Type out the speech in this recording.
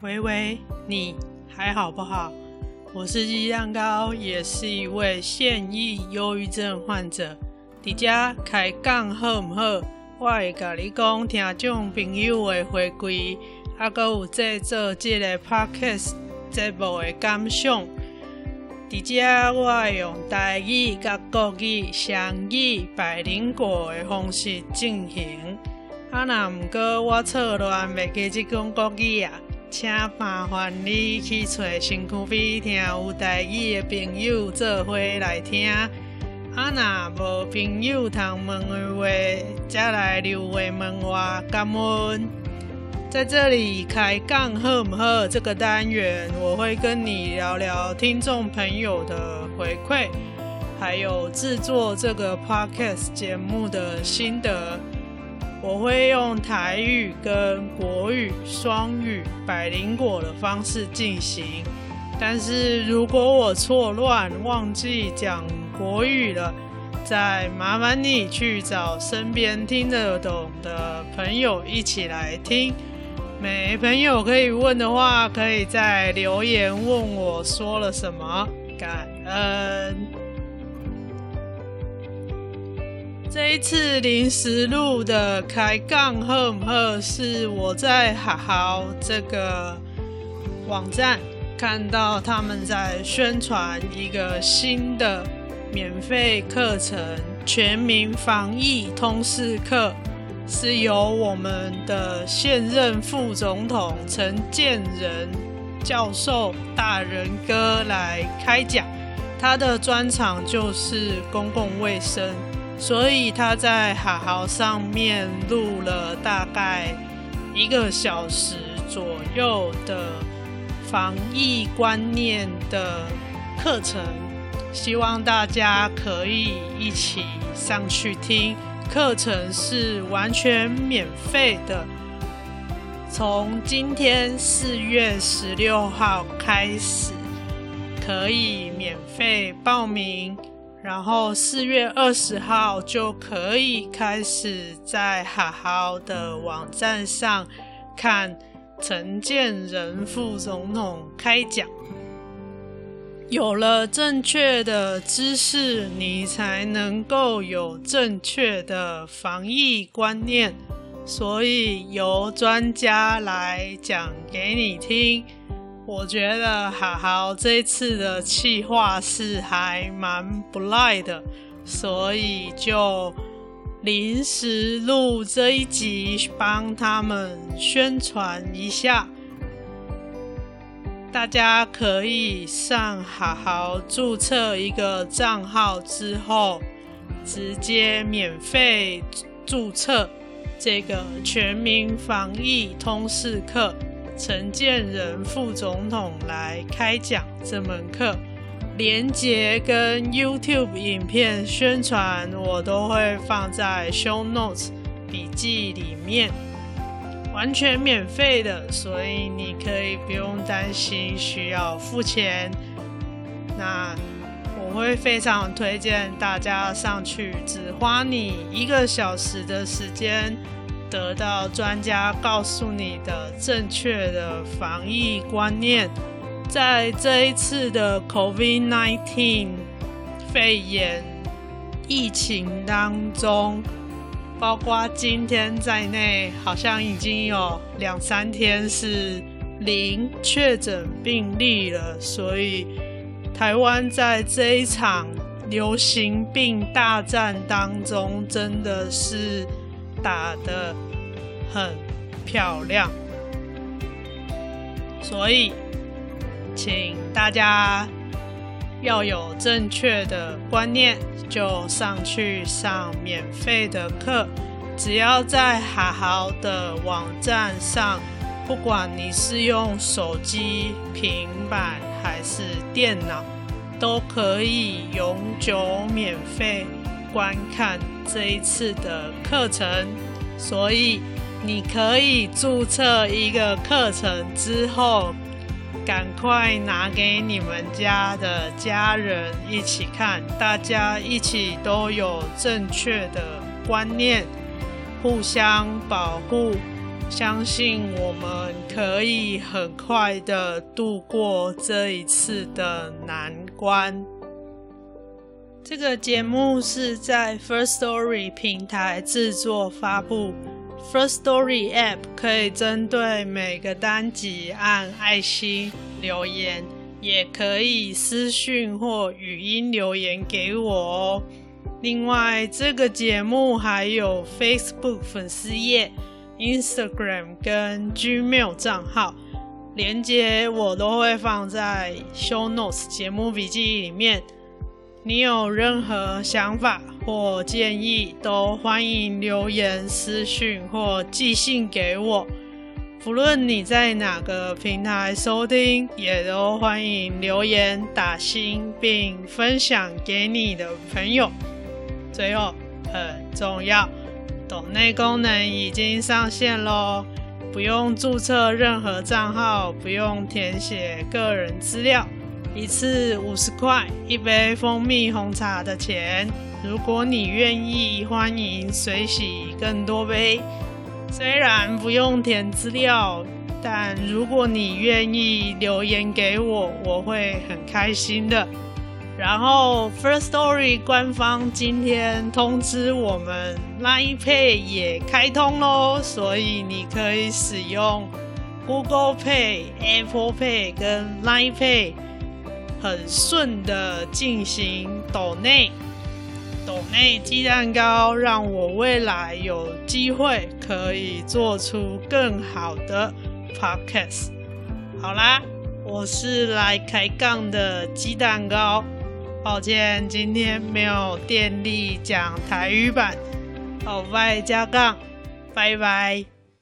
喂喂，你还好不好？我是鸡蛋糕，也是一位现役忧郁症患者。在这开讲好不好？我会跟你讲听众朋友的回馈，还有制作这个 podcast 节目的感想。在这我会用台语甲国语双语百灵果的方式进行。啊，那毋过我错乱袂记这讲国语啊。请麻烦你去找身躯边听有台语的朋友做伙来听。啊，若无朋友通问的话，再来留话问我。感恩。在这里开讲好不好？这个单元我会跟你聊聊听众朋友的回馈，还有制作这个 podcast 节目的心得。我会用台语跟国语双语百灵果的方式进行，但是如果我错乱忘记讲国语了，再麻烦你去找身边听得懂的朋友一起来听。没朋友可以问的话，可以在留言问我说了什么，感恩。这一次临时录的开杠好不好？是我在好好这个网站看到他们在宣传一个新的免费课程——全民防疫通识课，是由我们的现任副总统陈建仁教授大人哥来开讲，他的专长就是公共卫生。所以他在好好上面录了大概一个小时左右的防疫观念的课程，希望大家可以一起上去听。课程是完全免费的，从今天四月十六号开始可以免费报名。然后四月二十号就可以开始在好好的网站上看陈建仁副总统开讲。有了正确的知识，你才能够有正确的防疫观念。所以由专家来讲给你听。我觉得好好这次的企划是还蛮不赖的，所以就临时录这一集，帮他们宣传一下。大家可以上好好注册一个账号之后，直接免费注册这个全民防疫通识课。陈建仁副总统来开讲这门课，连接跟 YouTube 影片宣传我都会放在 Show Notes 笔记里面，完全免费的，所以你可以不用担心需要付钱。那我会非常推荐大家上去，只花你一个小时的时间。得到专家告诉你的正确的防疫观念，在这一次的 COVID-19 肺炎疫情当中，包括今天在内，好像已经有两三天是零确诊病例了。所以，台湾在这一场流行病大战当中，真的是。打得很漂亮，所以请大家要有正确的观念，就上去上免费的课。只要在好好的网站上，不管你是用手机、平板还是电脑，都可以永久免费观看这一次的课程，所以你可以注册一个课程之后，赶快拿给你们家的家人一起看，大家一起都有正确的观念，互相保护，相信我们可以很快的度过这一次的难关。这个节目是在 First Story 平台制作发布 First Story App 可以针对每个单集按爱心留言，也可以私讯或语音留言给我哦。另外，这个节目还有 Facebook 粉丝页、Instagram 跟 Gmail 账号，连接我都会放在 Show Notes 节目笔记里面。你有任何想法或建议，都欢迎留言、私讯或寄信给我。不论你在哪个平台收听，也都欢迎留言、打星，并分享给你的朋友。最后，很重要，抖内功能已经上线喽！不用注册任何账号，不用填写个人资料。一次五十块，一杯蜂蜜红茶的钱。如果你愿意，欢迎随喜更多杯。虽然不用填资料，但如果你愿意留言给我，我会很开心的。然后，First Story 官方今天通知我们，Line Pay 也开通喽，所以你可以使用 Google Pay、Apple Pay 跟 Line Pay。很顺的进行抖内，抖内鸡蛋糕，让我未来有机会可以做出更好的 podcast。好啦，我是来开杠的鸡蛋糕，抱歉今天没有电力讲台语版，好，拜加杠，拜拜。